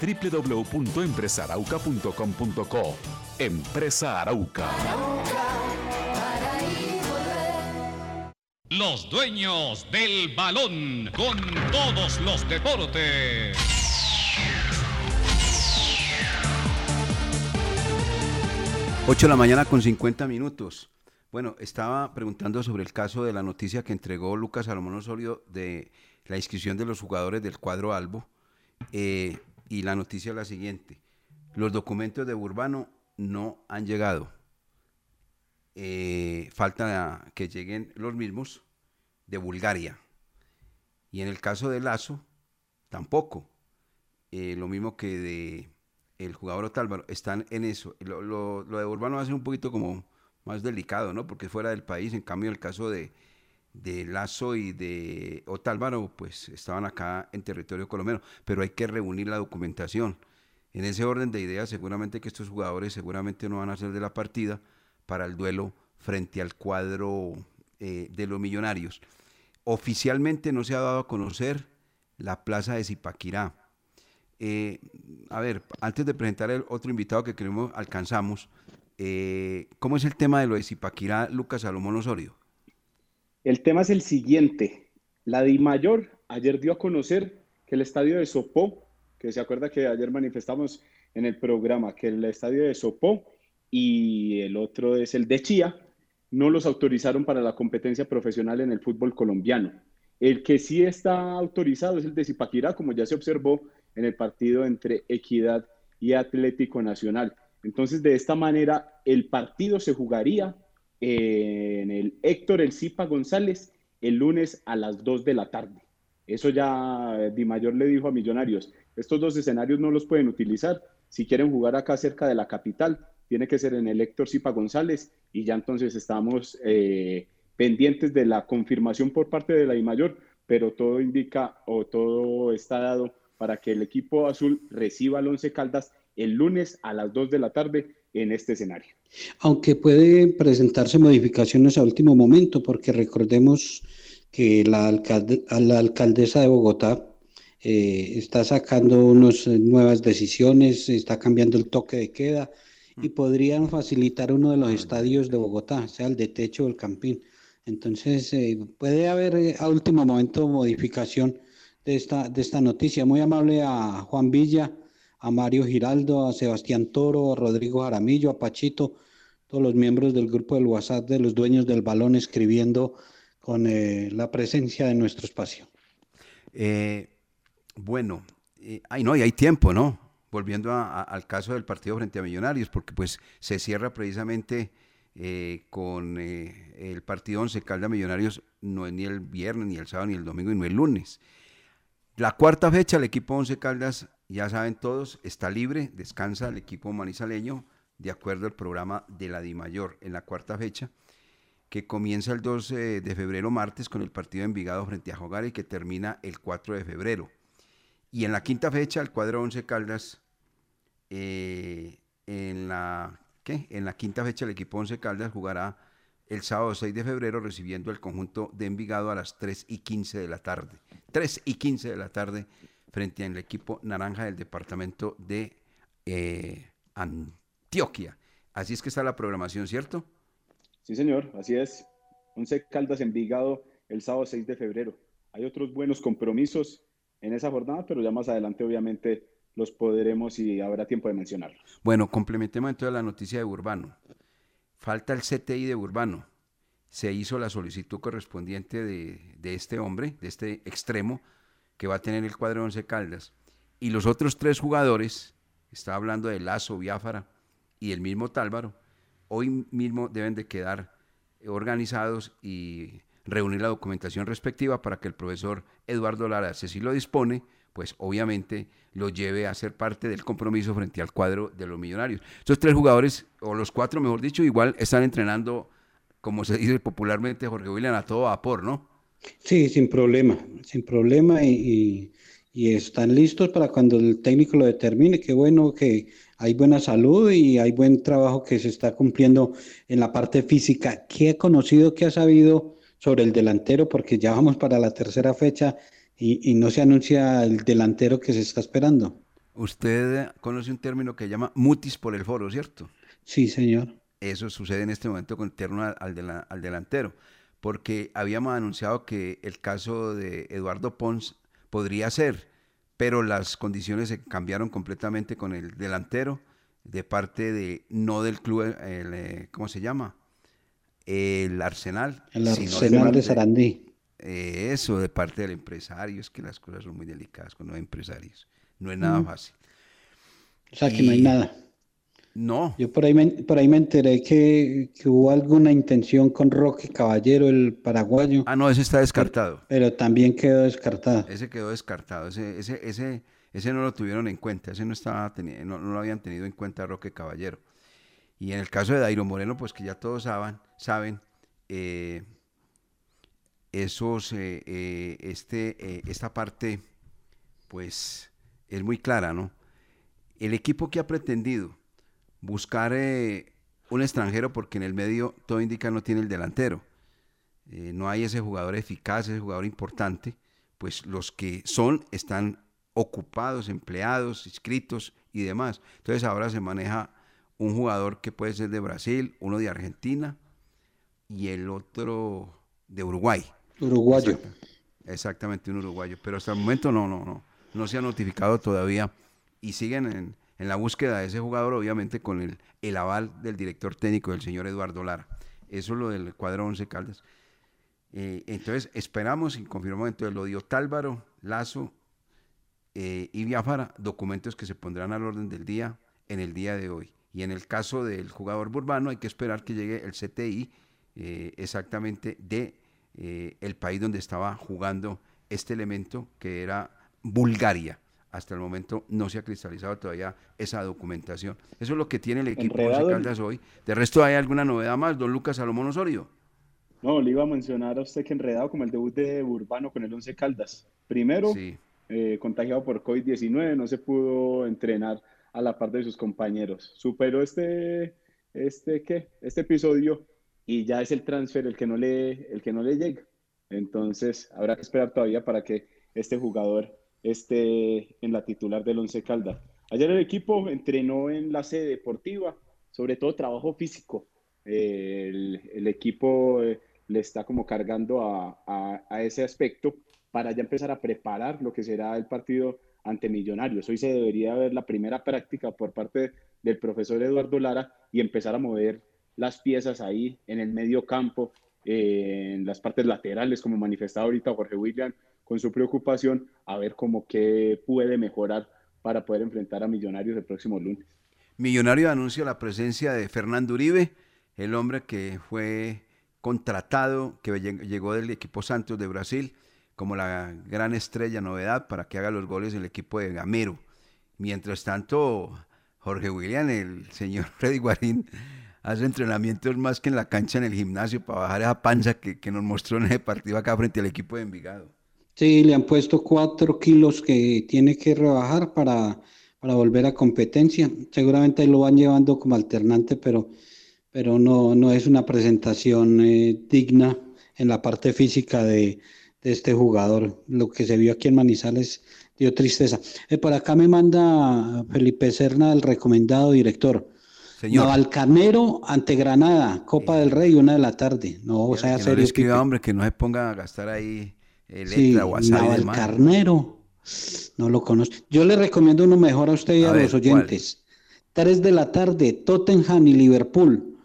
www.empresarauca.com.co. Empresa Arauca. Los dueños del balón con todos los deportes. Ocho de la mañana con 50 minutos. Bueno, estaba preguntando sobre el caso de la noticia que entregó Lucas Salomón Osorio de la inscripción de los jugadores del cuadro Albo. Eh, y la noticia es la siguiente. Los documentos de Urbano no han llegado. Eh, falta que lleguen los mismos de Bulgaria. Y en el caso de Lazo, tampoco. Eh, lo mismo que de el jugador Otálvaro, están en eso. Lo, lo, de Urbano va a ser un poquito como más delicado, ¿no? Porque fuera del país, en cambio el caso de, de Lazo y de Otálvaro, pues estaban acá en territorio colombiano, pero hay que reunir la documentación. En ese orden de ideas, seguramente que estos jugadores seguramente no van a ser de la partida para el duelo frente al cuadro eh, de los millonarios. Oficialmente no se ha dado a conocer la plaza de Zipaquirá. Eh, a ver, antes de presentar el otro invitado que queremos alcanzamos, eh, ¿cómo es el tema de lo de Zipaquirá, Lucas Salomón Osorio? El tema es el siguiente. La Di Mayor ayer dio a conocer que el estadio de Sopó, que se acuerda que ayer manifestamos en el programa que el estadio de Sopó y el otro es el de Chía, no los autorizaron para la competencia profesional en el fútbol colombiano. El que sí está autorizado es el de Zipaquirá, como ya se observó en el partido entre Equidad y Atlético Nacional. Entonces, de esta manera, el partido se jugaría en el Héctor El Zipa González el lunes a las 2 de la tarde. Eso ya Di Mayor le dijo a Millonarios, estos dos escenarios no los pueden utilizar. Si quieren jugar acá cerca de la capital, tiene que ser en el Héctor Zipa González y ya entonces estamos eh, pendientes de la confirmación por parte de la Di Mayor, pero todo indica o todo está dado para que el equipo azul reciba al Once Caldas el lunes a las 2 de la tarde en este escenario. Aunque puede presentarse modificaciones a último momento, porque recordemos que la, la alcaldesa de Bogotá eh, está sacando unas nuevas decisiones, está cambiando el toque de queda y podrían facilitar uno de los estadios de Bogotá, sea el de techo o el campín. Entonces, eh, puede haber eh, a último momento modificación de esta, de esta noticia. Muy amable a Juan Villa, a Mario Giraldo, a Sebastián Toro, a Rodrigo Jaramillo, a Pachito, todos los miembros del grupo del WhatsApp de los dueños del balón escribiendo con eh, la presencia de nuestro espacio. bueno, ay no, y hay tiempo, ¿no? Volviendo al caso del partido frente a Millonarios, porque pues se cierra precisamente eh, con eh, el partido Once Caldas Millonarios no es ni el viernes, ni el sábado, ni el domingo, y no el lunes. La cuarta fecha, el equipo Once Caldas, ya saben todos, está libre, descansa el equipo manizaleño, de acuerdo al programa de la DIMAYOR, en la cuarta fecha, que comienza el 2 eh, de febrero, martes, con el partido de Envigado frente a Jogar y que termina el 4 de febrero. Y en la quinta fecha, el cuadro Once Caldas, en la en la quinta fecha el equipo Once Caldas jugará el sábado 6 de febrero recibiendo el conjunto de Envigado a las 3 y 15 de la tarde. 3 y 15 de la tarde frente al equipo naranja del departamento de eh, Antioquia. Así es que está la programación, ¿cierto? Sí, señor, así es. Once Caldas Envigado el sábado 6 de febrero. Hay otros buenos compromisos en esa jornada, pero ya más adelante obviamente los podremos y habrá tiempo de mencionarlos. Bueno, complementemos entonces la noticia de Urbano. Falta el CTI de Urbano. Se hizo la solicitud correspondiente de, este hombre, de este extremo, que va a tener el cuadro de Once Caldas. Y los otros tres jugadores, está hablando de Lazo, Biafara y el mismo Tálvaro, hoy mismo deben de quedar organizados y reunir la documentación respectiva para que el profesor Eduardo Lara, si lo dispone, pues obviamente lo lleve a ser parte del compromiso frente al cuadro de los millonarios. Estos tres jugadores, o los cuatro mejor dicho, igual están entrenando, como se dice popularmente, Jorge William, a todo vapor, ¿no? Sí, sin problema, sin problema y, están listos para cuando el técnico lo determine. Qué bueno que hay buena salud y hay buen trabajo que se está cumpliendo en la parte física. ¿Qué ha conocido, qué ha sabido sobre el delantero? Porque ya vamos para la tercera fecha y, no se anuncia el delantero que se está esperando. Usted conoce un término que llama mutis por el foro, ¿cierto? Sí, señor. Eso sucede en este momento con interno al, al delantero, porque habíamos anunciado que el caso de Eduardo Pons podría ser, pero las condiciones se cambiaron completamente con el delantero de parte de, no del club, el, eh, ¿cómo se llama? El Arsenal. El Arsenal de Sarandí. Eh, eso de parte del empresario, es que las cosas son muy delicadas con los empresarios. No es nada fácil. O sea, que no hay nada. No. Yo por ahí me, por ahí me enteré que, hubo alguna intención con Roque Caballero, el paraguayo. Ah, no, ese está descartado. Pero, también quedó descartado. Ese quedó descartado. Ese, ese, ese, ese no lo tuvieron en cuenta. Ese no, estaba no, no lo habían tenido en cuenta Roque Caballero. Y en el caso de Dairo Moreno, pues que ya todos saben, saben eh, esos, eh, eh, este, esta parte, pues es muy clara, ¿no? El equipo que ha pretendido buscar un extranjero, porque en el medio todo indica no tiene el delantero, no hay ese jugador eficaz, ese jugador importante, pues los que son están ocupados, empleados, inscritos y demás. Entonces ahora se maneja un jugador que puede ser de Brasil, uno de Argentina y el otro de Uruguay. Uruguayo. Exactamente, un uruguayo. Pero hasta el momento no, no, no. No se ha notificado todavía y siguen en, la búsqueda de ese jugador, obviamente con el, el aval del director técnico, del señor Eduardo Lara. Eso es lo del cuadro 11 Caldas. Eh, entonces esperamos y confirmamos entonces lo dio Tálvaro, Lazo eh, y Biafara, documentos que se pondrán al orden del día en el día de hoy. Y en el caso del jugador burbano hay que esperar que llegue el CTI eh, exactamente de el país donde estaba jugando este elemento que era Bulgaria. Hasta el momento no se ha cristalizado todavía esa documentación. Eso es lo que tiene el equipo de Caldas hoy. De resto, ¿hay alguna novedad más, don Lucas Salomón Osorio? No, le iba a mencionar a usted que enredado como el debut de Urbano con el Once Caldas. Primero, eh, contagiado por COVID-19, no se pudo entrenar a la par de sus compañeros. Superó este, este, ¿qué? este episodio y ya es el transfer el que no le, el que no le llega. Entonces, habrá que esperar todavía para que este jugador esté en la titular del Once Caldas. Ayer el equipo entrenó en la sede deportiva, sobre todo trabajo físico. el, equipo eh, le está como cargando a, ese aspecto para ya empezar a preparar lo que será el partido ante Millonarios. Hoy se debería ver la primera práctica por parte del profesor Eduardo Lara y empezar a mover las piezas ahí en el medio campo, en las partes laterales, como manifestaba ahorita Jorge William con su preocupación, a ver cómo qué puede mejorar para poder enfrentar a Millonarios el próximo lunes. Millonario anuncia la presencia de Fernando Uribe, el hombre que fue contratado, que llegó del equipo Santos de Brasil como la gran estrella novedad para que haga los goles en el equipo de Gamero. Mientras tanto, Jorge William, el señor Freddy Guarín, hace entrenamientos más que en la cancha en el gimnasio para bajar esa panza que, nos mostró en ese partido acá frente al equipo de Envigado. Sí, le han puesto cuatro kilos que tiene que rebajar para, para volver a competencia. Seguramente lo van llevando como alternante, pero pero no, no es una presentación eh, digna en la parte física de, este jugador. Lo que se vio aquí en Manizales dio tristeza. Eh, por acá me manda Felipe Serna, el recomendado director. Señor. Navalcarnero ante Granada, Copa del Rey, una de la tarde. No, o sea, serio. No hombre, que no se ponga a gastar ahí el sí, Navalcarnero. No lo conozco. Yo le recomiendo uno mejor a usted y a, los oyentes. Tres de la tarde, Tottenham y Liverpool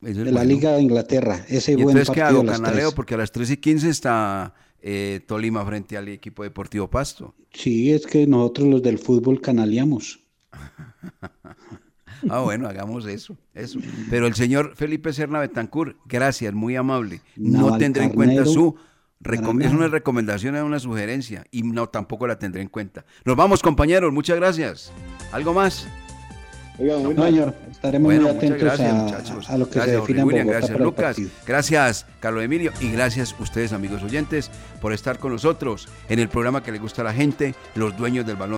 de la Liga de Inglaterra. Ese buen entonces, ¿qué hago? Canaleo, porque a las 3 y 15 está eh, Tolima frente al equipo deportivo Pasto. Sí, es que nosotros los del fútbol canaleamos. ah, bueno, hagamos eso, eso. Pero el señor Felipe Serna Betancur, gracias, muy amable. No tendré en cuenta su es una recomendación, es una sugerencia y no tampoco la tendré en cuenta. Nos vamos, compañeros, muchas gracias. ¿Algo más? señor, estaremos muy atentos a, lo que gracias, se define William, Gracias, Lucas. Gracias, Carlos Emilio. Y gracias a ustedes, amigos oyentes, por estar con nosotros en el programa que le gusta a la gente, los dueños del balón.